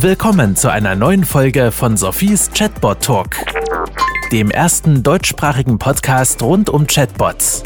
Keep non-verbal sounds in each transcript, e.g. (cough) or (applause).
Willkommen zu einer neuen Folge von Sophies Chatbot Talk, dem ersten deutschsprachigen Podcast rund um Chatbots.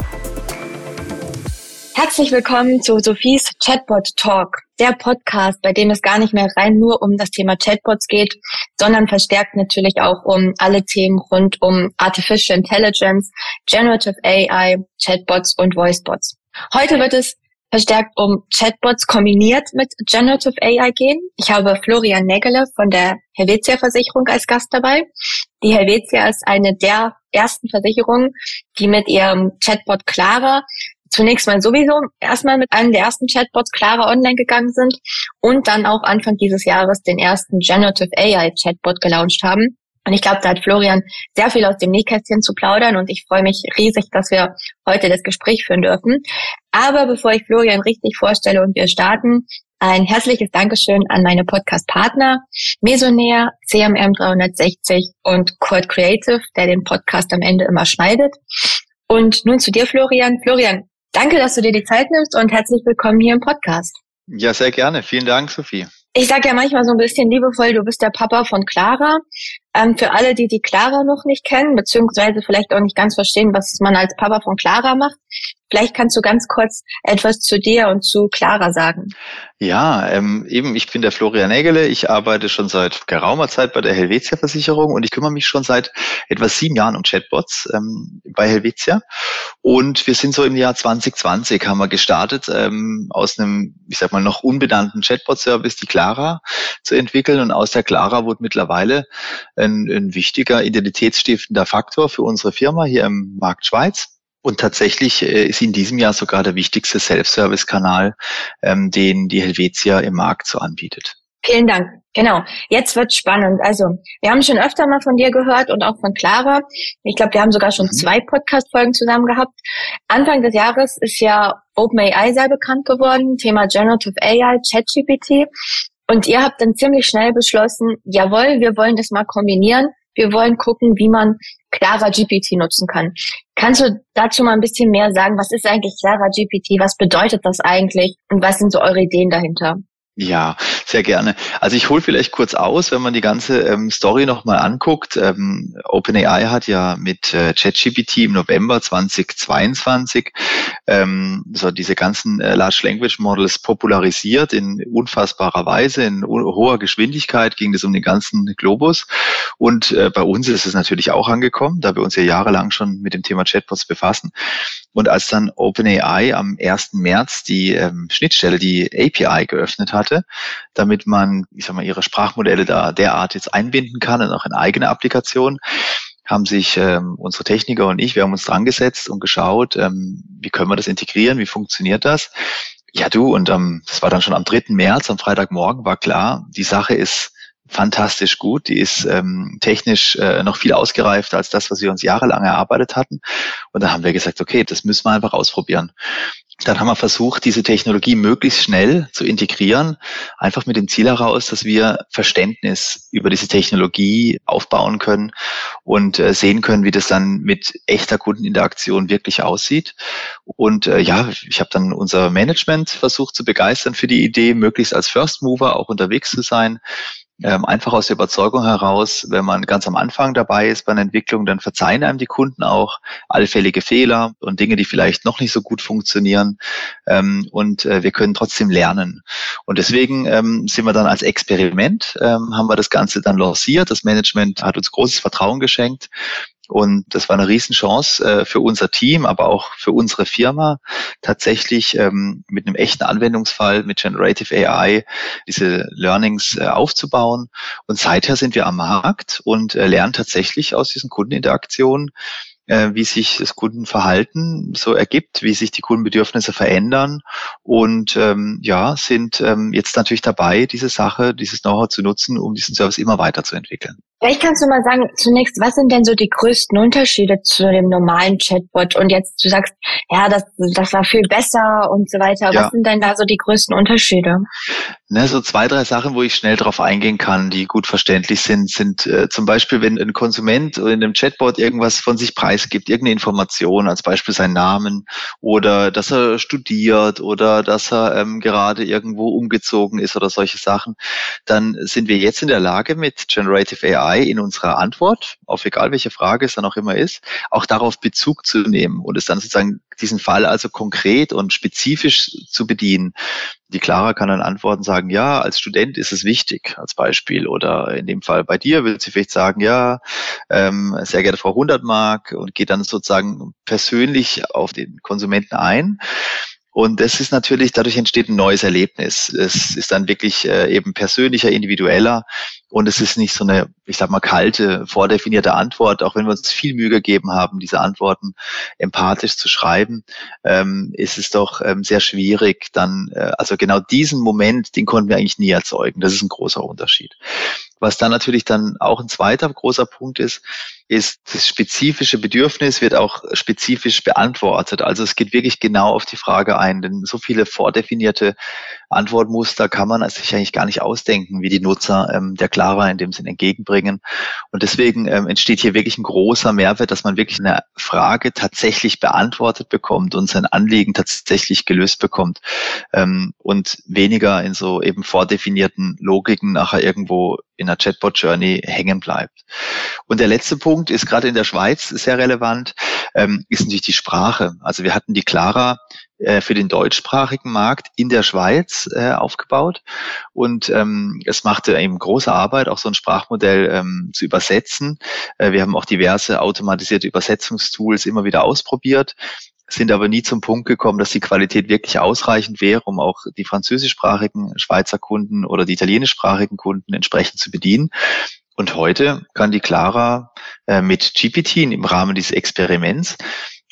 Herzlich willkommen zu Sophies Chatbot Talk, der Podcast, bei dem es gar nicht mehr rein nur um das Thema Chatbots geht, sondern verstärkt natürlich auch um alle Themen rund um Artificial Intelligence, Generative AI, Chatbots und Voicebots. Heute wird es verstärkt um Chatbots kombiniert mit Generative AI gehen. Ich habe Florian Nägele von der Helvetia Versicherung als Gast dabei. Die Helvetia ist eine der ersten Versicherungen, die mit ihrem Chatbot Clara zunächst mal sowieso erstmal mit einem der ersten Chatbots Clara online gegangen sind und dann auch Anfang dieses Jahres den ersten Generative AI Chatbot gelauncht haben. Und ich glaube, da hat Florian sehr viel aus dem Nähkästchen zu plaudern und ich freue mich riesig, dass wir heute das Gespräch führen dürfen. Aber bevor ich Florian richtig vorstelle und wir starten, ein herzliches Dankeschön an meine Podcast-Partner Mesonair, CMM 360 und Cord Creative, der den Podcast am Ende immer schneidet. Und nun zu dir, Florian. Florian, danke, dass du dir die Zeit nimmst und herzlich willkommen hier im Podcast. Ja, sehr gerne. Vielen Dank, Sophie. Ich sage ja manchmal so ein bisschen liebevoll, du bist der Papa von Clara. Ähm, für alle, die die Clara noch nicht kennen, beziehungsweise vielleicht auch nicht ganz verstehen, was man als Papa von Clara macht, vielleicht kannst du ganz kurz etwas zu dir und zu Clara sagen. Ja, ähm, eben, ich bin der Florian Nägele. Ich arbeite schon seit geraumer Zeit bei der Helvetia Versicherung und ich kümmere mich schon seit etwa sieben Jahren um Chatbots ähm, bei Helvetia. Und wir sind so im Jahr 2020 haben wir gestartet, ähm, aus einem, ich sag mal, noch unbenannten Chatbot-Service die Clara zu entwickeln. Und aus der Clara wurde mittlerweile ein, ein wichtiger identitätsstiftender Faktor für unsere Firma hier im Markt Schweiz. Und tatsächlich äh, ist in diesem Jahr sogar der wichtigste Self-Service-Kanal, ähm, den die Helvetia im Markt so anbietet. Vielen Dank. Genau. Jetzt wird spannend. Also, wir haben schon öfter mal von dir gehört und auch von Clara. Ich glaube, wir haben sogar schon mhm. zwei Podcast-Folgen zusammen gehabt. Anfang des Jahres ist ja OpenAI sehr bekannt geworden. Thema Generative AI, ChatGPT. Und ihr habt dann ziemlich schnell beschlossen, jawohl, wir wollen das mal kombinieren. Wir wollen gucken, wie man Clara GPT nutzen kann. Kannst du dazu mal ein bisschen mehr sagen? Was ist eigentlich Clara GPT? Was bedeutet das eigentlich? Und was sind so eure Ideen dahinter? Ja, sehr gerne. Also ich hole vielleicht kurz aus, wenn man die ganze ähm, Story nochmal anguckt. Ähm, OpenAI hat ja mit äh, ChatGPT im November 2022 ähm, so diese ganzen äh, Large Language Models popularisiert in unfassbarer Weise, in hoher Geschwindigkeit ging es um den ganzen Globus. Und äh, bei uns ist es natürlich auch angekommen, da wir uns ja jahrelang schon mit dem Thema Chatbots befassen. Und als dann OpenAI am 1. März die ähm, Schnittstelle, die API geöffnet hatte, damit man, ich sag mal, ihre Sprachmodelle da derart jetzt einbinden kann und auch in eigene Applikationen, haben sich ähm, unsere Techniker und ich, wir haben uns dran gesetzt und geschaut, ähm, wie können wir das integrieren, wie funktioniert das. Ja, du, und ähm, das war dann schon am 3. März, am Freitagmorgen, war klar, die Sache ist fantastisch gut. Die ist ähm, technisch äh, noch viel ausgereifter als das, was wir uns jahrelang erarbeitet hatten. Und da haben wir gesagt, okay, das müssen wir einfach ausprobieren. Dann haben wir versucht, diese Technologie möglichst schnell zu integrieren, einfach mit dem Ziel heraus, dass wir Verständnis über diese Technologie aufbauen können und äh, sehen können, wie das dann mit echter Kundeninteraktion wirklich aussieht. Und äh, ja, ich habe dann unser Management versucht zu begeistern für die Idee, möglichst als First Mover auch unterwegs zu sein ähm, einfach aus der Überzeugung heraus, wenn man ganz am Anfang dabei ist bei einer Entwicklung, dann verzeihen einem die Kunden auch allfällige Fehler und Dinge, die vielleicht noch nicht so gut funktionieren. Ähm, und äh, wir können trotzdem lernen. Und deswegen ähm, sind wir dann als Experiment, ähm, haben wir das Ganze dann lanciert. Das Management hat uns großes Vertrauen geschenkt und das war eine Riesenchance äh, für unser Team, aber auch für unsere Firma, tatsächlich ähm, mit einem echten Anwendungsfall mit Generative AI diese Learnings äh, aufzubauen. Und seither sind wir am Markt und äh, lernen tatsächlich aus diesen Kundeninteraktionen, äh, wie sich das Kundenverhalten so ergibt, wie sich die Kundenbedürfnisse verändern und ähm, ja, sind ähm, jetzt natürlich dabei, diese Sache, dieses Know-how zu nutzen, um diesen Service immer weiterzuentwickeln. Vielleicht kannst du mal sagen, zunächst, was sind denn so die größten Unterschiede zu dem normalen Chatbot? Und jetzt, du sagst, ja, das, das war viel besser und so weiter. Ja. Was sind denn da so die größten Unterschiede? Ne, so zwei, drei Sachen, wo ich schnell drauf eingehen kann, die gut verständlich sind, sind äh, zum Beispiel, wenn ein Konsument in einem Chatbot irgendwas von sich preisgibt, irgendeine Information, als Beispiel seinen Namen oder dass er studiert oder dass er ähm, gerade irgendwo umgezogen ist oder solche Sachen, dann sind wir jetzt in der Lage mit Generative AI AI in unserer Antwort, auf egal welche Frage es dann auch immer ist, auch darauf Bezug zu nehmen und es dann sozusagen diesen Fall also konkret und spezifisch zu bedienen. Die Clara kann dann antworten, sagen, ja, als Student ist es wichtig, als Beispiel. Oder in dem Fall bei dir wird sie vielleicht sagen, ja, ähm, sehr geehrte Frau Hundertmark und geht dann sozusagen persönlich auf den Konsumenten ein. Und das ist natürlich, dadurch entsteht ein neues Erlebnis. Es ist dann wirklich äh, eben persönlicher, individueller und es ist nicht so eine, ich sag mal, kalte, vordefinierte Antwort, auch wenn wir uns viel Mühe gegeben haben, diese Antworten empathisch zu schreiben, ähm, ist es doch ähm, sehr schwierig, dann, äh, also genau diesen Moment, den konnten wir eigentlich nie erzeugen. Das ist ein großer Unterschied. Was dann natürlich dann auch ein zweiter großer Punkt ist, ist das spezifische Bedürfnis wird auch spezifisch beantwortet. Also es geht wirklich genau auf die Frage ein, denn so viele vordefinierte Antwortmuster kann man sich eigentlich gar nicht ausdenken, wie die Nutzer ähm, der Clara in dem Sinn entgegenbringen. Und deswegen ähm, entsteht hier wirklich ein großer Mehrwert, dass man wirklich eine Frage tatsächlich beantwortet bekommt und sein Anliegen tatsächlich gelöst bekommt ähm, und weniger in so eben vordefinierten Logiken nachher irgendwo in der Chatbot-Journey hängen bleibt. Und der letzte Punkt ist gerade in der Schweiz sehr relevant, ähm, ist natürlich die Sprache. Also wir hatten die Clara für den deutschsprachigen Markt in der Schweiz äh, aufgebaut. Und ähm, es machte eben große Arbeit, auch so ein Sprachmodell ähm, zu übersetzen. Äh, wir haben auch diverse automatisierte Übersetzungstools immer wieder ausprobiert sind aber nie zum Punkt gekommen, dass die Qualität wirklich ausreichend wäre, um auch die französischsprachigen Schweizer Kunden oder die italienischsprachigen Kunden entsprechend zu bedienen. Und heute kann die Clara äh, mit GPT im Rahmen dieses Experiments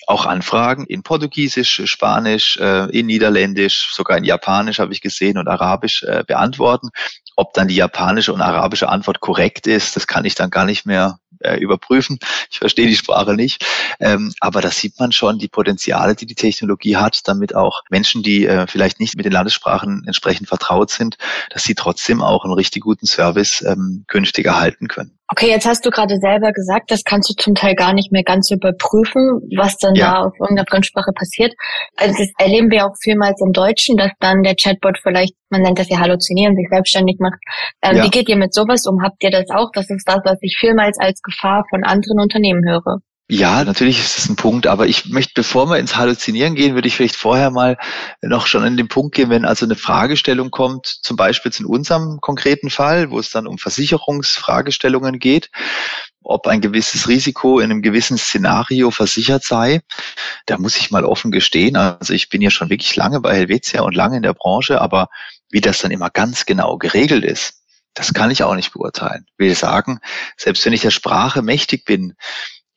auch Anfragen in Portugiesisch, Spanisch, äh, in Niederländisch, sogar in Japanisch habe ich gesehen und Arabisch äh, beantworten. Ob dann die japanische und arabische Antwort korrekt ist, das kann ich dann gar nicht mehr äh, überprüfen. Ich verstehe die Sprache nicht. Ähm, aber da sieht man schon die Potenziale, die die Technologie hat, damit auch Menschen, die äh, vielleicht nicht mit den Landessprachen entsprechend vertraut sind, dass sie trotzdem auch einen richtig guten Service ähm, künftig erhalten können. Okay, jetzt hast du gerade selber gesagt, das kannst du zum Teil gar nicht mehr ganz überprüfen, was dann ja. da auf irgendeiner Fremdsprache passiert. Also das erleben wir auch vielmals im Deutschen, dass dann der Chatbot vielleicht, man nennt das ja halluzinieren, sich selbstständig macht. Ähm, ja. Wie geht ihr mit sowas um? Habt ihr das auch? Das ist das, was ich vielmals als Gefahr von anderen Unternehmen höre. Ja, natürlich ist das ein Punkt, aber ich möchte, bevor wir ins Halluzinieren gehen, würde ich vielleicht vorher mal noch schon an den Punkt gehen, wenn also eine Fragestellung kommt, zum Beispiel in unserem konkreten Fall, wo es dann um Versicherungsfragestellungen geht, ob ein gewisses Risiko in einem gewissen Szenario versichert sei. Da muss ich mal offen gestehen. Also ich bin ja schon wirklich lange bei Helvetia und lange in der Branche, aber wie das dann immer ganz genau geregelt ist, das kann ich auch nicht beurteilen. Ich will sagen, selbst wenn ich der Sprache mächtig bin,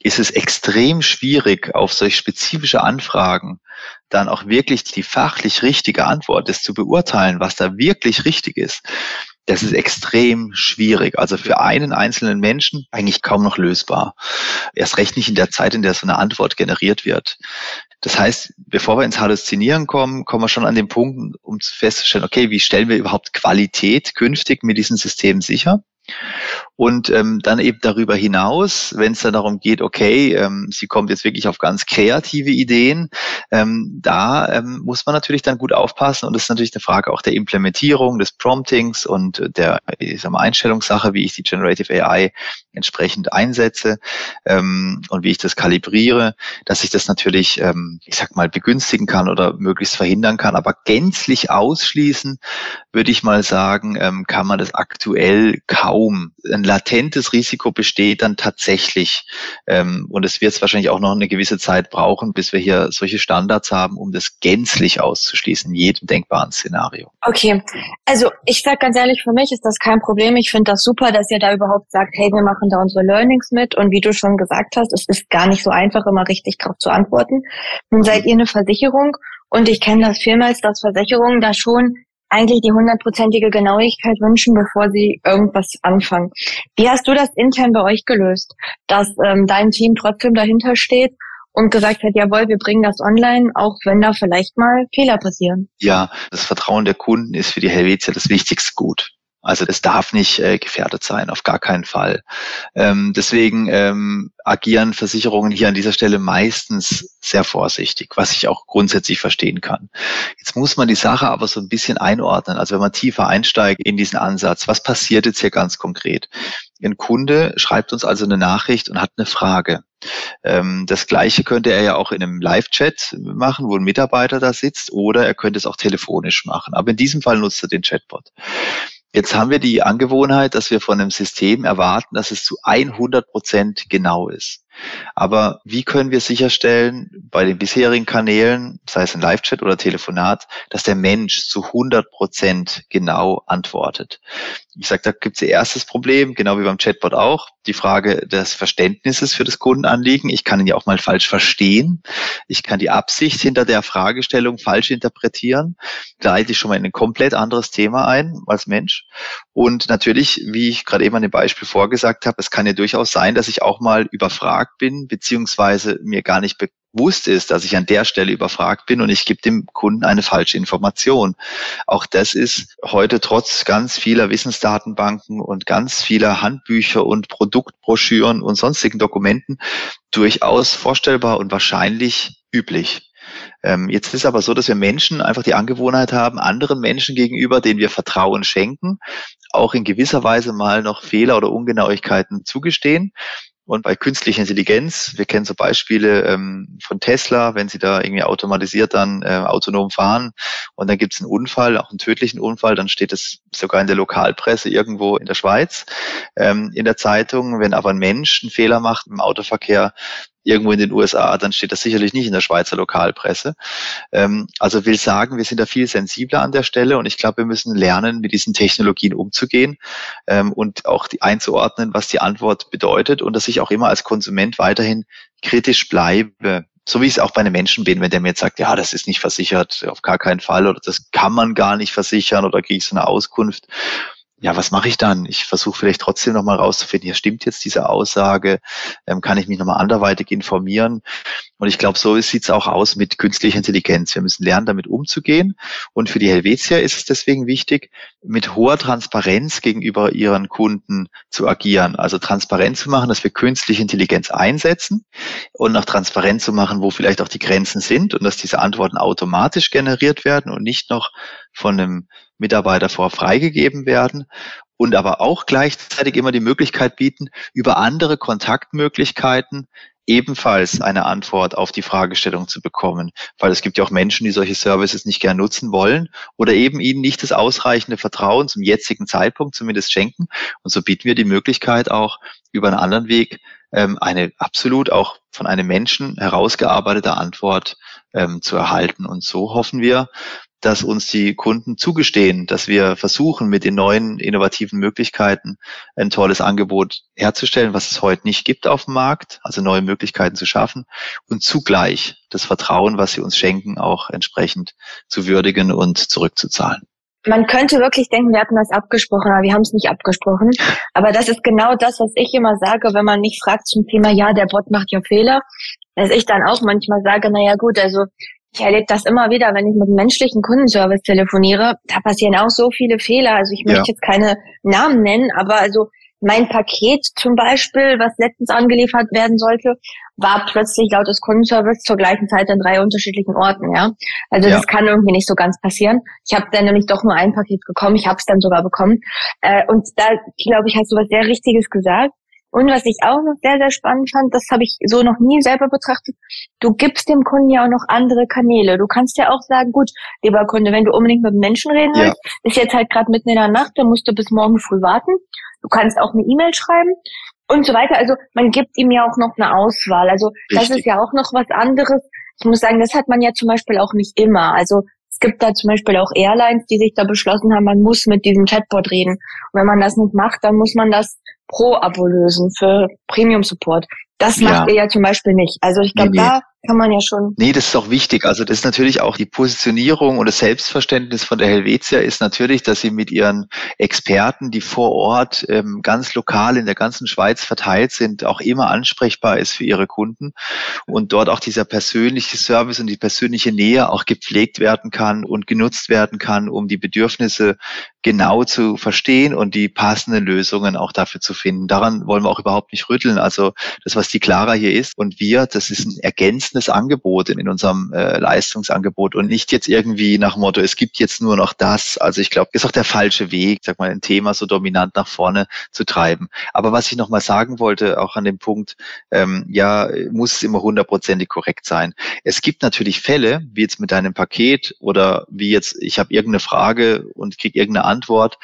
ist es extrem schwierig, auf solch spezifische Anfragen dann auch wirklich die fachlich richtige Antwort ist zu beurteilen, was da wirklich richtig ist. Das ist extrem schwierig. Also für einen einzelnen Menschen eigentlich kaum noch lösbar. Erst recht nicht in der Zeit, in der so eine Antwort generiert wird. Das heißt, bevor wir ins Halluzinieren kommen, kommen wir schon an den Punkt, um festzustellen, okay, wie stellen wir überhaupt Qualität künftig mit diesem System sicher? Und ähm, dann eben darüber hinaus, wenn es dann darum geht, okay, ähm, sie kommt jetzt wirklich auf ganz kreative Ideen, ähm, da ähm, muss man natürlich dann gut aufpassen und das ist natürlich eine Frage auch der Implementierung, des Promptings und der ich sag mal, Einstellungssache, wie ich die Generative AI entsprechend einsetze ähm, und wie ich das kalibriere, dass ich das natürlich, ähm, ich sag mal, begünstigen kann oder möglichst verhindern kann. Aber gänzlich ausschließen, würde ich mal sagen, ähm, kann man das aktuell kaum. Ein latentes Risiko besteht dann tatsächlich. Ähm, und es wird es wahrscheinlich auch noch eine gewisse Zeit brauchen, bis wir hier solche Standards haben, um das gänzlich auszuschließen, in jedem denkbaren Szenario. Okay, also ich sage ganz ehrlich, für mich ist das kein Problem. Ich finde das super, dass ihr da überhaupt sagt, hey, wir machen machen da unsere Learnings mit und wie du schon gesagt hast, es ist gar nicht so einfach, immer richtig darauf zu antworten. Nun seid ihr eine Versicherung und ich kenne das vielmals, dass Versicherungen da schon eigentlich die hundertprozentige Genauigkeit wünschen, bevor sie irgendwas anfangen. Wie hast du das intern bei euch gelöst, dass ähm, dein Team trotzdem dahinter steht und gesagt hat, jawohl, wir bringen das online, auch wenn da vielleicht mal Fehler passieren? Ja, das Vertrauen der Kunden ist für die Helvetia das wichtigste Gut. Also das darf nicht äh, gefährdet sein, auf gar keinen Fall. Ähm, deswegen ähm, agieren Versicherungen hier an dieser Stelle meistens sehr vorsichtig, was ich auch grundsätzlich verstehen kann. Jetzt muss man die Sache aber so ein bisschen einordnen. Also wenn man tiefer einsteigt in diesen Ansatz, was passiert jetzt hier ganz konkret? Ein Kunde schreibt uns also eine Nachricht und hat eine Frage. Ähm, das Gleiche könnte er ja auch in einem Live-Chat machen, wo ein Mitarbeiter da sitzt, oder er könnte es auch telefonisch machen. Aber in diesem Fall nutzt er den Chatbot. Jetzt haben wir die Angewohnheit, dass wir von einem System erwarten, dass es zu 100 Prozent genau ist. Aber wie können wir sicherstellen bei den bisherigen Kanälen, sei es ein Live-Chat oder Telefonat, dass der Mensch zu 100 Prozent genau antwortet? Ich sage, da gibt es erstes Problem, genau wie beim Chatbot auch, die Frage des Verständnisses für das Kundenanliegen. Ich kann ihn ja auch mal falsch verstehen. Ich kann die Absicht hinter der Fragestellung falsch interpretieren. Da leite ich schon mal in ein komplett anderes Thema ein als Mensch. Und natürlich, wie ich gerade eben an dem Beispiel vorgesagt habe, es kann ja durchaus sein, dass ich auch mal überfragt bin, beziehungsweise mir gar nicht bewusst ist, dass ich an der Stelle überfragt bin und ich gebe dem Kunden eine falsche Information. Auch das ist heute trotz ganz vieler Wissensdatenbanken und ganz vieler Handbücher und Produktbroschüren und sonstigen Dokumenten durchaus vorstellbar und wahrscheinlich üblich. Ähm, jetzt ist aber so, dass wir Menschen einfach die Angewohnheit haben, anderen Menschen gegenüber, denen wir Vertrauen schenken, auch in gewisser Weise mal noch Fehler oder Ungenauigkeiten zugestehen. Und bei künstlicher Intelligenz, wir kennen so Beispiele ähm, von Tesla, wenn sie da irgendwie automatisiert dann äh, autonom fahren und dann gibt es einen Unfall, auch einen tödlichen Unfall, dann steht es sogar in der Lokalpresse irgendwo in der Schweiz ähm, in der Zeitung. Wenn aber ein Mensch einen Fehler macht im Autoverkehr, irgendwo in den USA, dann steht das sicherlich nicht in der Schweizer Lokalpresse. Ähm, also will sagen, wir sind da viel sensibler an der Stelle und ich glaube, wir müssen lernen, mit diesen Technologien umzugehen ähm, und auch die einzuordnen, was die Antwort bedeutet und dass ich auch immer als Konsument weiterhin kritisch bleibe. So wie ich es auch bei einem Menschen bin, wenn der mir jetzt sagt, ja, das ist nicht versichert, auf gar keinen Fall oder das kann man gar nicht versichern oder kriege ich so eine Auskunft ja, was mache ich dann? Ich versuche vielleicht trotzdem nochmal rauszufinden, hier stimmt jetzt diese Aussage, ähm, kann ich mich nochmal anderweitig informieren? Und ich glaube, so sieht es auch aus mit künstlicher Intelligenz. Wir müssen lernen, damit umzugehen. Und für die Helvetia ist es deswegen wichtig, mit hoher Transparenz gegenüber ihren Kunden zu agieren. Also transparent zu machen, dass wir künstliche Intelligenz einsetzen und auch transparent zu machen, wo vielleicht auch die Grenzen sind und dass diese Antworten automatisch generiert werden und nicht noch von einem Mitarbeiter vor freigegeben werden und aber auch gleichzeitig immer die Möglichkeit bieten, über andere Kontaktmöglichkeiten ebenfalls eine Antwort auf die Fragestellung zu bekommen. Weil es gibt ja auch Menschen, die solche Services nicht gern nutzen wollen oder eben ihnen nicht das ausreichende Vertrauen zum jetzigen Zeitpunkt zumindest schenken. Und so bieten wir die Möglichkeit auch über einen anderen Weg ähm, eine absolut auch von einem Menschen herausgearbeitete Antwort ähm, zu erhalten. Und so hoffen wir, dass uns die Kunden zugestehen, dass wir versuchen, mit den neuen innovativen Möglichkeiten ein tolles Angebot herzustellen, was es heute nicht gibt auf dem Markt, also neue Möglichkeiten zu schaffen und zugleich das Vertrauen, was sie uns schenken, auch entsprechend zu würdigen und zurückzuzahlen. Man könnte wirklich denken, wir hatten das abgesprochen, aber wir haben es nicht abgesprochen. Aber das ist genau das, was ich immer sage, wenn man mich fragt zum Thema, ja, der Bot macht ja Fehler, dass ich dann auch manchmal sage, na ja, gut, also ich erlebe das immer wieder, wenn ich mit einem menschlichen Kundenservice telefoniere. Da passieren auch so viele Fehler. Also ich möchte ja. jetzt keine Namen nennen, aber also mein Paket zum Beispiel, was letztens angeliefert werden sollte, war plötzlich laut des Kundenservice zur gleichen Zeit an drei unterschiedlichen Orten. Ja, also ja. das kann irgendwie nicht so ganz passieren. Ich habe dann nämlich doch nur ein Paket bekommen. Ich habe es dann sogar bekommen. Äh, und da glaube ich, hast du was sehr Richtiges gesagt. Und was ich auch noch sehr, sehr spannend fand, das habe ich so noch nie selber betrachtet, du gibst dem Kunden ja auch noch andere Kanäle. Du kannst ja auch sagen, gut, lieber Kunde, wenn du unbedingt mit Menschen reden willst, ja. ist jetzt halt gerade mitten in der Nacht, dann musst du bis morgen früh warten. Du kannst auch eine E-Mail schreiben und so weiter. Also man gibt ihm ja auch noch eine Auswahl. Also Richtig. das ist ja auch noch was anderes. Ich muss sagen, das hat man ja zum Beispiel auch nicht immer. Also es gibt da zum Beispiel auch Airlines, die sich da beschlossen haben, man muss mit diesem Chatbot reden. Und wenn man das nicht macht, dann muss man das Pro-Abo lösen für Premium-Support. Das macht ja. ihr ja zum Beispiel nicht. Also ich glaube, nee, nee. da kann man ja schon. Nee, das ist auch wichtig. Also das ist natürlich auch die Positionierung und das Selbstverständnis von der Helvetia ist natürlich, dass sie mit ihren Experten, die vor Ort ähm, ganz lokal in der ganzen Schweiz verteilt sind, auch immer ansprechbar ist für ihre Kunden und dort auch dieser persönliche Service und die persönliche Nähe auch gepflegt werden kann und genutzt werden kann, um die Bedürfnisse genau zu verstehen und die passenden Lösungen auch dafür zu finden. Daran wollen wir auch überhaupt nicht rütteln. Also das, was die Clara hier ist und wir, das ist ein ergänzendes Angebot in unserem äh, Leistungsangebot und nicht jetzt irgendwie nach Motto, es gibt jetzt nur noch das. Also ich glaube, ist auch der falsche Weg, sag mal, ein Thema so dominant nach vorne zu treiben. Aber was ich nochmal sagen wollte, auch an dem Punkt, ähm, ja, muss es immer hundertprozentig korrekt sein. Es gibt natürlich Fälle, wie jetzt mit deinem Paket oder wie jetzt, ich habe irgendeine Frage und kriege irgendeine Antwort,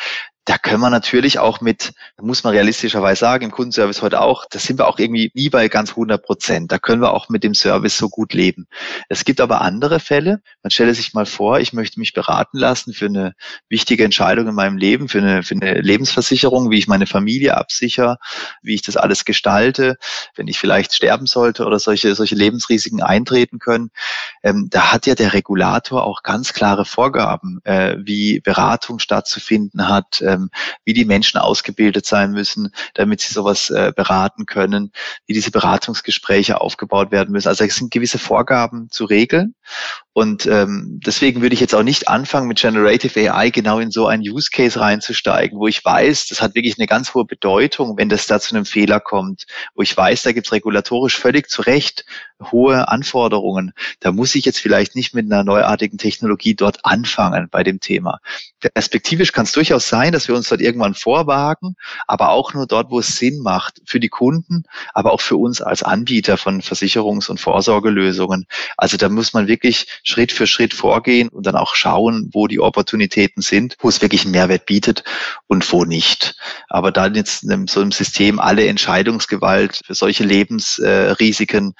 da können wir natürlich auch mit, muss man realistischerweise sagen, im Kundenservice heute auch, da sind wir auch irgendwie nie bei ganz 100 Prozent. Da können wir auch mit dem Service so gut leben. Es gibt aber andere Fälle. Man stelle sich mal vor, ich möchte mich beraten lassen für eine wichtige Entscheidung in meinem Leben, für eine, für eine Lebensversicherung, wie ich meine Familie absichere, wie ich das alles gestalte, wenn ich vielleicht sterben sollte oder solche, solche Lebensrisiken eintreten können. Ähm, da hat ja der Regulator auch ganz klare Vorgaben, äh, wie Beratung stattzufinden hat, äh, ähm, wie die Menschen ausgebildet sein müssen, damit sie sowas äh, beraten können, wie diese Beratungsgespräche aufgebaut werden müssen. Also es sind gewisse Vorgaben zu regeln. Und ähm, deswegen würde ich jetzt auch nicht anfangen, mit Generative AI genau in so einen Use Case reinzusteigen, wo ich weiß, das hat wirklich eine ganz hohe Bedeutung, wenn das da zu einem Fehler kommt, wo ich weiß, da gibt es regulatorisch völlig zu Recht hohe Anforderungen. Da muss ich jetzt vielleicht nicht mit einer neuartigen Technologie dort anfangen bei dem Thema. Perspektivisch kann es durchaus sein, dass wir uns dort irgendwann vorwagen, aber auch nur dort, wo es Sinn macht für die Kunden, aber auch für uns als Anbieter von Versicherungs- und Vorsorgelösungen. Also da muss man wirklich Schritt für Schritt vorgehen und dann auch schauen, wo die Opportunitäten sind, wo es wirklich einen Mehrwert bietet und wo nicht. Aber dann jetzt in so einem System alle Entscheidungsgewalt für solche Lebensrisiken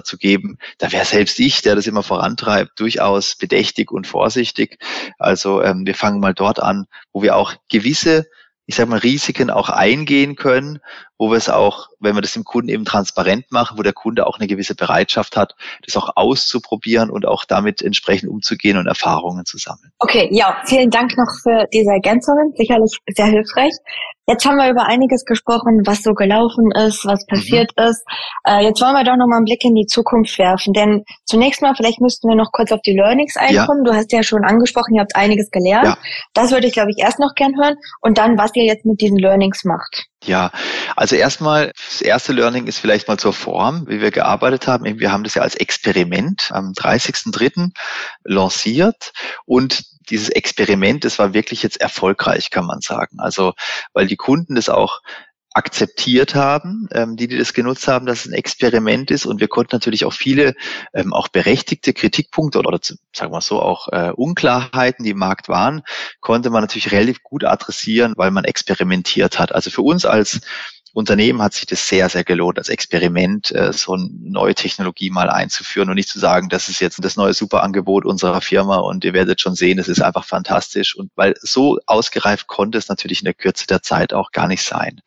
dazu geben, da wäre selbst ich, der das immer vorantreibt, durchaus bedächtig und vorsichtig. Also ähm, wir fangen mal dort an, wo wir auch gewisse ich sage mal, Risiken auch eingehen können, wo wir es auch, wenn wir das dem Kunden eben transparent machen, wo der Kunde auch eine gewisse Bereitschaft hat, das auch auszuprobieren und auch damit entsprechend umzugehen und Erfahrungen zu sammeln. Okay, ja, vielen Dank noch für diese Ergänzungen, sicherlich sehr hilfreich. Jetzt haben wir über einiges gesprochen, was so gelaufen ist, was passiert mhm. ist. Äh, jetzt wollen wir doch noch mal einen Blick in die Zukunft werfen, denn zunächst mal, vielleicht müssten wir noch kurz auf die Learnings einkommen. Ja. Du hast ja schon angesprochen, ihr habt einiges gelernt. Ja. Das würde ich, glaube ich, erst noch gern hören und dann, was ihr jetzt mit diesen Learnings macht. Ja, also erstmal, das erste Learning ist vielleicht mal zur Form, wie wir gearbeitet haben. Wir haben das ja als Experiment am 30.03. lanciert und dieses Experiment, das war wirklich jetzt erfolgreich, kann man sagen. Also, weil die Kunden das auch akzeptiert haben, ähm, die, die das genutzt haben, dass es ein Experiment ist. Und wir konnten natürlich auch viele ähm, auch berechtigte Kritikpunkte oder, oder sagen wir so auch äh, Unklarheiten, die im Markt waren, konnte man natürlich relativ gut adressieren, weil man experimentiert hat. Also für uns als Unternehmen hat sich das sehr, sehr gelohnt, als Experiment äh, so eine neue Technologie mal einzuführen und nicht zu sagen, das ist jetzt das neue Superangebot unserer Firma und ihr werdet schon sehen, es ist einfach fantastisch. Und weil so ausgereift konnte es natürlich in der Kürze der Zeit auch gar nicht sein.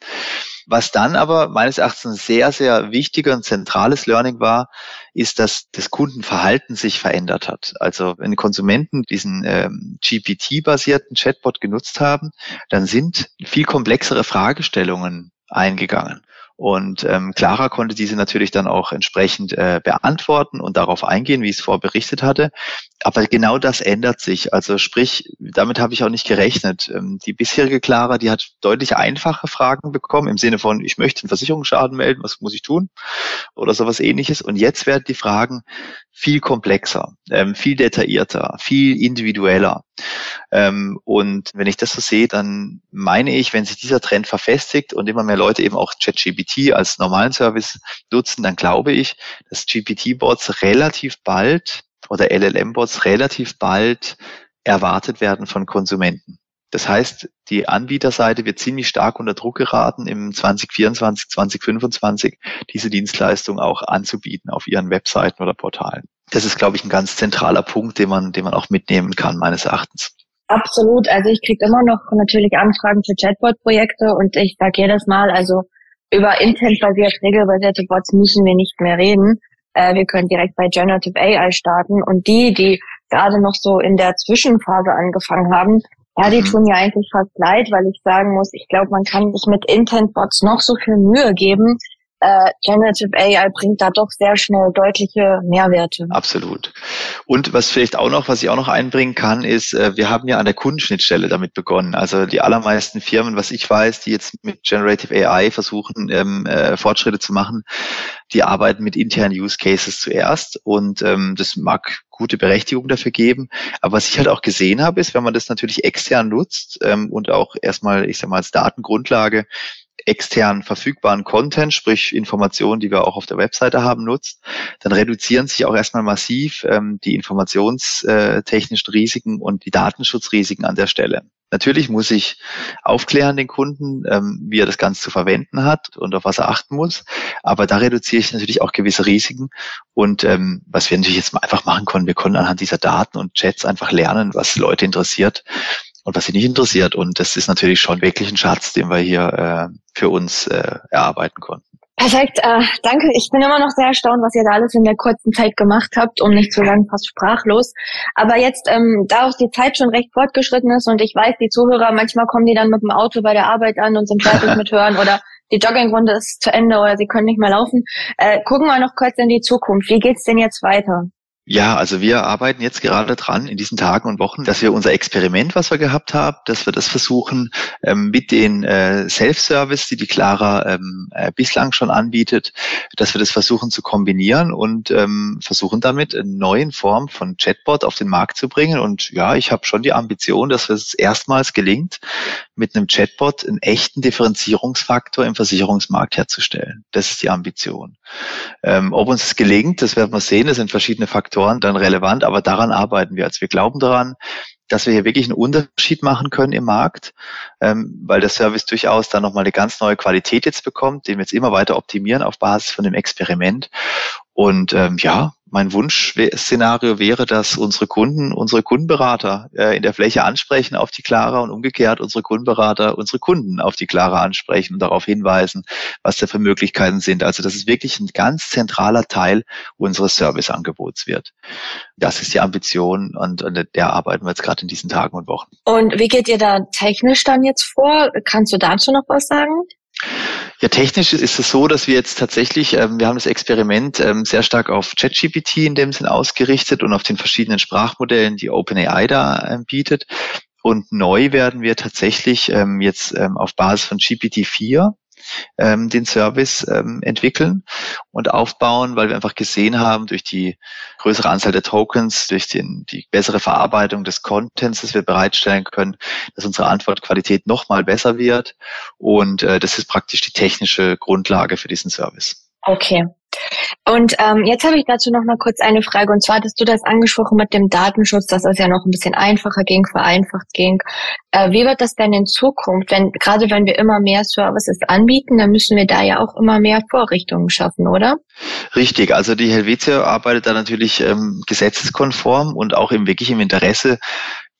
Was dann aber meines Erachtens ein sehr, sehr wichtiger und zentrales Learning war, ist, dass das Kundenverhalten sich verändert hat. Also wenn Konsumenten diesen ähm, GPT-basierten Chatbot genutzt haben, dann sind viel komplexere Fragestellungen eingegangen. Und ähm, Clara konnte diese natürlich dann auch entsprechend äh, beantworten und darauf eingehen, wie ich es vorberichtet hatte. Aber genau das ändert sich. Also sprich, damit habe ich auch nicht gerechnet. Ähm, die bisherige Clara, die hat deutlich einfache Fragen bekommen im Sinne von, ich möchte einen Versicherungsschaden melden, was muss ich tun? Oder sowas ähnliches. Und jetzt werden die Fragen viel komplexer, ähm, viel detaillierter, viel individueller. Ähm, und wenn ich das so sehe, dann meine ich, wenn sich dieser Trend verfestigt und immer mehr Leute eben auch ChatGPT als normalen Service nutzen, dann glaube ich, dass GPT-Bots relativ bald oder LLM-Bots relativ bald erwartet werden von Konsumenten. Das heißt, die Anbieterseite wird ziemlich stark unter Druck geraten, im 2024, 2025 diese Dienstleistung auch anzubieten auf ihren Webseiten oder Portalen. Das ist, glaube ich, ein ganz zentraler Punkt, den man, den man auch mitnehmen kann, meines Erachtens. Absolut. Also ich kriege immer noch natürlich Anfragen für Chatbot-Projekte und ich sage jedes Mal, also über intent-basiert, regelbasierte Bots müssen wir nicht mehr reden. Äh, wir können direkt bei Generative AI starten und die, die gerade noch so in der Zwischenphase angefangen haben, ja, die mhm. tun ja eigentlich fast leid, weil ich sagen muss, ich glaube, man kann sich mit Intent-Bots noch so viel Mühe geben, äh, Generative AI bringt da doch sehr schnell deutliche Mehrwerte. Absolut. Und was vielleicht auch noch, was ich auch noch einbringen kann, ist, äh, wir haben ja an der Kundenschnittstelle damit begonnen. Also die allermeisten Firmen, was ich weiß, die jetzt mit Generative AI versuchen, ähm, äh, Fortschritte zu machen, die arbeiten mit internen Use Cases zuerst und ähm, das mag gute Berechtigung dafür geben. Aber was ich halt auch gesehen habe, ist, wenn man das natürlich extern nutzt ähm, und auch erstmal, ich sag mal, als Datengrundlage extern verfügbaren Content, sprich Informationen, die wir auch auf der Webseite haben, nutzt, dann reduzieren sich auch erstmal massiv ähm, die informationstechnischen Risiken und die Datenschutzrisiken an der Stelle. Natürlich muss ich aufklären den Kunden, ähm, wie er das Ganze zu verwenden hat und auf was er achten muss. Aber da reduziere ich natürlich auch gewisse Risiken. Und ähm, was wir natürlich jetzt mal einfach machen konnten, wir konnten anhand dieser Daten und Chats einfach lernen, was Leute interessiert und was sie nicht interessiert. Und das ist natürlich schon wirklich ein Schatz, den wir hier äh, für uns äh, erarbeiten konnten. Perfekt, äh, danke. Ich bin immer noch sehr erstaunt, was ihr da alles in der kurzen Zeit gemacht habt, um nicht zu sagen, fast sprachlos. Aber jetzt, ähm, da auch die Zeit schon recht fortgeschritten ist und ich weiß, die Zuhörer, manchmal kommen die dann mit dem Auto bei der Arbeit an und sind fertig (laughs) mit Hören oder die Joggingrunde ist zu Ende oder sie können nicht mehr laufen. Äh, gucken wir noch kurz in die Zukunft. Wie geht's denn jetzt weiter? Ja, also wir arbeiten jetzt gerade dran in diesen Tagen und Wochen, dass wir unser Experiment, was wir gehabt haben, dass wir das versuchen ähm, mit den äh, Self-Service, die die Clara ähm, äh, bislang schon anbietet, dass wir das versuchen zu kombinieren und ähm, versuchen damit eine neue Form von Chatbot auf den Markt zu bringen. Und ja, ich habe schon die Ambition, dass es erstmals gelingt, mit einem Chatbot einen echten Differenzierungsfaktor im Versicherungsmarkt herzustellen. Das ist die Ambition. Ähm, ob uns es gelingt, das werden wir sehen. Das sind verschiedene Faktoren dann relevant, aber daran arbeiten wir. Also wir glauben daran, dass wir hier wirklich einen Unterschied machen können im Markt, ähm, weil der Service durchaus dann nochmal eine ganz neue Qualität jetzt bekommt, den wir jetzt immer weiter optimieren auf Basis von dem Experiment. Und ähm, ja, mein Wunschszenario wäre, dass unsere Kunden, unsere Kundenberater äh, in der Fläche ansprechen auf die Clara und umgekehrt unsere Kundenberater unsere Kunden auf die Clara ansprechen und darauf hinweisen, was da für Möglichkeiten sind. Also dass es wirklich ein ganz zentraler Teil unseres Serviceangebots wird. Das ist die Ambition und an der arbeiten wir jetzt gerade in diesen Tagen und Wochen. Und wie geht ihr da technisch dann jetzt vor? Kannst du dazu noch was sagen? Ja, technisch ist es so, dass wir jetzt tatsächlich, ähm, wir haben das Experiment ähm, sehr stark auf ChatGPT in dem Sinn ausgerichtet und auf den verschiedenen Sprachmodellen, die OpenAI da ähm, bietet. Und neu werden wir tatsächlich ähm, jetzt ähm, auf Basis von GPT-4 ähm, den Service ähm, entwickeln und aufbauen, weil wir einfach gesehen haben, durch die größere Anzahl der Tokens, durch den, die bessere Verarbeitung des Contents, das wir bereitstellen können, dass unsere Antwortqualität nochmal besser wird. Und äh, das ist praktisch die technische Grundlage für diesen Service. Okay. Und ähm, jetzt habe ich dazu noch mal kurz eine Frage. Und zwar hattest du das angesprochen mit dem Datenschutz, dass es ja noch ein bisschen einfacher ging, vereinfacht ging. Äh, wie wird das denn in Zukunft? Wenn gerade wenn wir immer mehr Services anbieten, dann müssen wir da ja auch immer mehr Vorrichtungen schaffen, oder? Richtig. Also die Helvetia arbeitet da natürlich ähm, gesetzeskonform und auch im wirklich im Interesse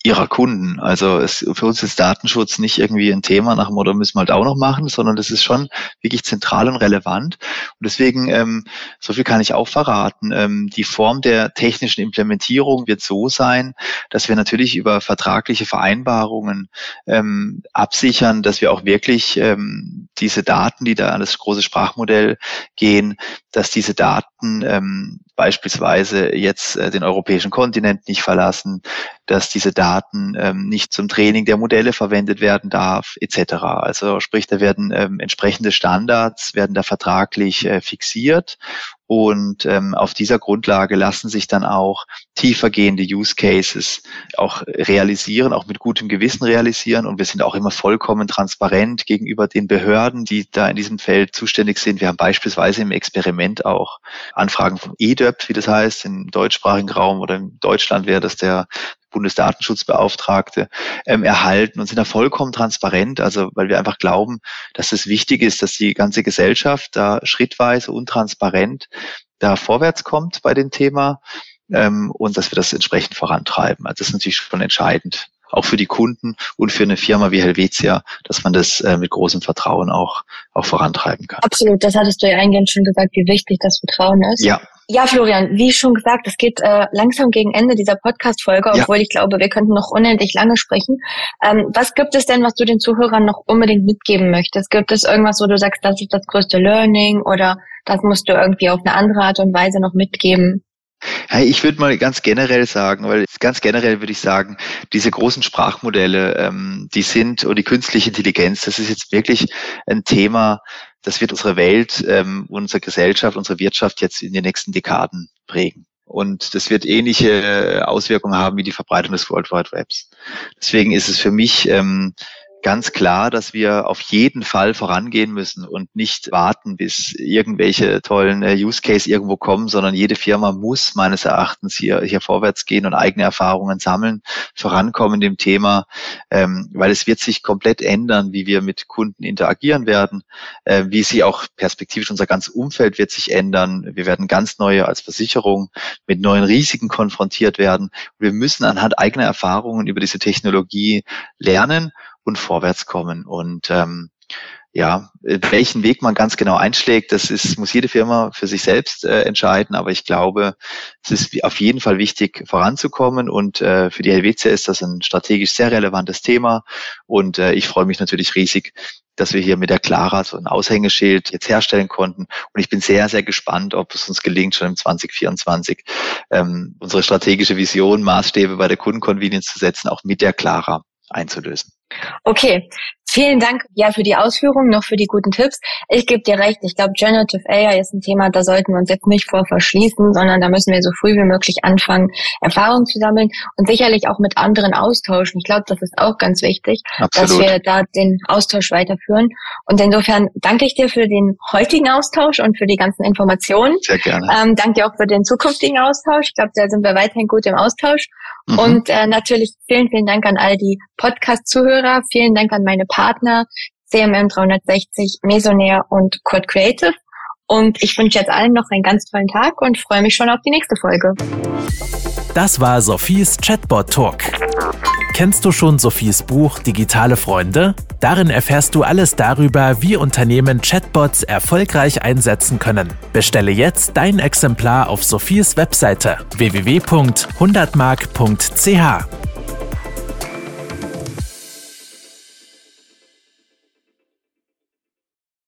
ihrer Kunden. Also es, für uns ist Datenschutz nicht irgendwie ein Thema nach dem Motto, müssen wir halt auch noch machen, sondern das ist schon wirklich zentral und relevant. Und deswegen, ähm, so viel kann ich auch verraten, ähm, die Form der technischen Implementierung wird so sein, dass wir natürlich über vertragliche Vereinbarungen ähm, absichern, dass wir auch wirklich ähm, diese Daten, die da an das große Sprachmodell gehen, dass diese Daten ähm, beispielsweise jetzt äh, den europäischen Kontinent nicht verlassen, dass diese Daten ähm, nicht zum Training der Modelle verwendet werden darf, etc. Also sprich, da werden ähm, entsprechende Standards, werden da vertraglich äh, fixiert und ähm, auf dieser Grundlage lassen sich dann auch tiefergehende Use Cases auch realisieren, auch mit gutem Gewissen realisieren. Und wir sind auch immer vollkommen transparent gegenüber den Behörden, die da in diesem Feld zuständig sind. Wir haben beispielsweise im Experiment auch Anfragen von EDEP, wie das heißt, im deutschsprachigen Raum oder in Deutschland wäre das der Bundesdatenschutzbeauftragte ähm, erhalten und sind da vollkommen transparent, also weil wir einfach glauben, dass es wichtig ist, dass die ganze Gesellschaft da schrittweise und transparent da vorwärts kommt bei dem Thema ähm, und dass wir das entsprechend vorantreiben. Also das ist natürlich schon entscheidend auch für die Kunden und für eine Firma wie Helvetia, dass man das äh, mit großem Vertrauen auch, auch vorantreiben kann. Absolut, das hattest du ja eingehend schon gesagt, wie wichtig das Vertrauen ist. Ja, ja, Florian, wie schon gesagt, es geht äh, langsam gegen Ende dieser Podcast-Folge, obwohl ja. ich glaube, wir könnten noch unendlich lange sprechen. Ähm, was gibt es denn, was du den Zuhörern noch unbedingt mitgeben möchtest? Gibt es irgendwas, wo du sagst, das ist das größte Learning oder das musst du irgendwie auf eine andere Art und Weise noch mitgeben? Hey, ich würde mal ganz generell sagen, weil ganz generell würde ich sagen, diese großen Sprachmodelle, ähm, die sind und die künstliche Intelligenz, das ist jetzt wirklich ein Thema, das wird unsere Welt, ähm, unsere Gesellschaft, unsere Wirtschaft jetzt in den nächsten Dekaden prägen. Und das wird ähnliche Auswirkungen haben wie die Verbreitung des World Wide Webs. Deswegen ist es für mich ähm, ganz klar, dass wir auf jeden Fall vorangehen müssen und nicht warten, bis irgendwelche tollen äh, Use Case irgendwo kommen, sondern jede Firma muss meines Erachtens hier, hier vorwärts gehen und eigene Erfahrungen sammeln, vorankommen dem Thema, ähm, weil es wird sich komplett ändern, wie wir mit Kunden interagieren werden, äh, wie sie auch perspektivisch unser ganzes Umfeld wird sich ändern. Wir werden ganz neue als Versicherung mit neuen Risiken konfrontiert werden. Wir müssen anhand eigener Erfahrungen über diese Technologie lernen und vorwärts kommen. Und ähm, ja, welchen Weg man ganz genau einschlägt, das ist, muss jede Firma für sich selbst äh, entscheiden. Aber ich glaube, es ist auf jeden Fall wichtig, voranzukommen. Und äh, für die Helvetia ist das ein strategisch sehr relevantes Thema. Und äh, ich freue mich natürlich riesig, dass wir hier mit der Clara so ein Aushängeschild jetzt herstellen konnten. Und ich bin sehr, sehr gespannt, ob es uns gelingt, schon im 2024 ähm, unsere strategische Vision, Maßstäbe bei der Kundenconvenience zu setzen, auch mit der Clara einzulösen. Okay, vielen Dank ja für die Ausführungen, noch für die guten Tipps. Ich gebe dir recht, ich glaube, Generative AI ist ein Thema, da sollten wir uns jetzt nicht vor verschließen, sondern da müssen wir so früh wie möglich anfangen, Erfahrungen zu sammeln und sicherlich auch mit anderen austauschen. Ich glaube, das ist auch ganz wichtig, Absolut. dass wir da den Austausch weiterführen. Und insofern danke ich dir für den heutigen Austausch und für die ganzen Informationen. Sehr gerne. Ähm, danke dir auch für den zukünftigen Austausch. Ich glaube, da sind wir weiterhin gut im Austausch. Mhm. Und äh, natürlich vielen, vielen Dank an all die Podcast-Zuhörer. Vielen Dank an meine Partner CMM 360, Mesonair und Quad Creative. Und ich wünsche jetzt allen noch einen ganz tollen Tag und freue mich schon auf die nächste Folge. Das war Sophies Chatbot Talk. Kennst du schon Sophies Buch Digitale Freunde? Darin erfährst du alles darüber, wie Unternehmen Chatbots erfolgreich einsetzen können. Bestelle jetzt dein Exemplar auf Sophies Webseite www.100mark.ch.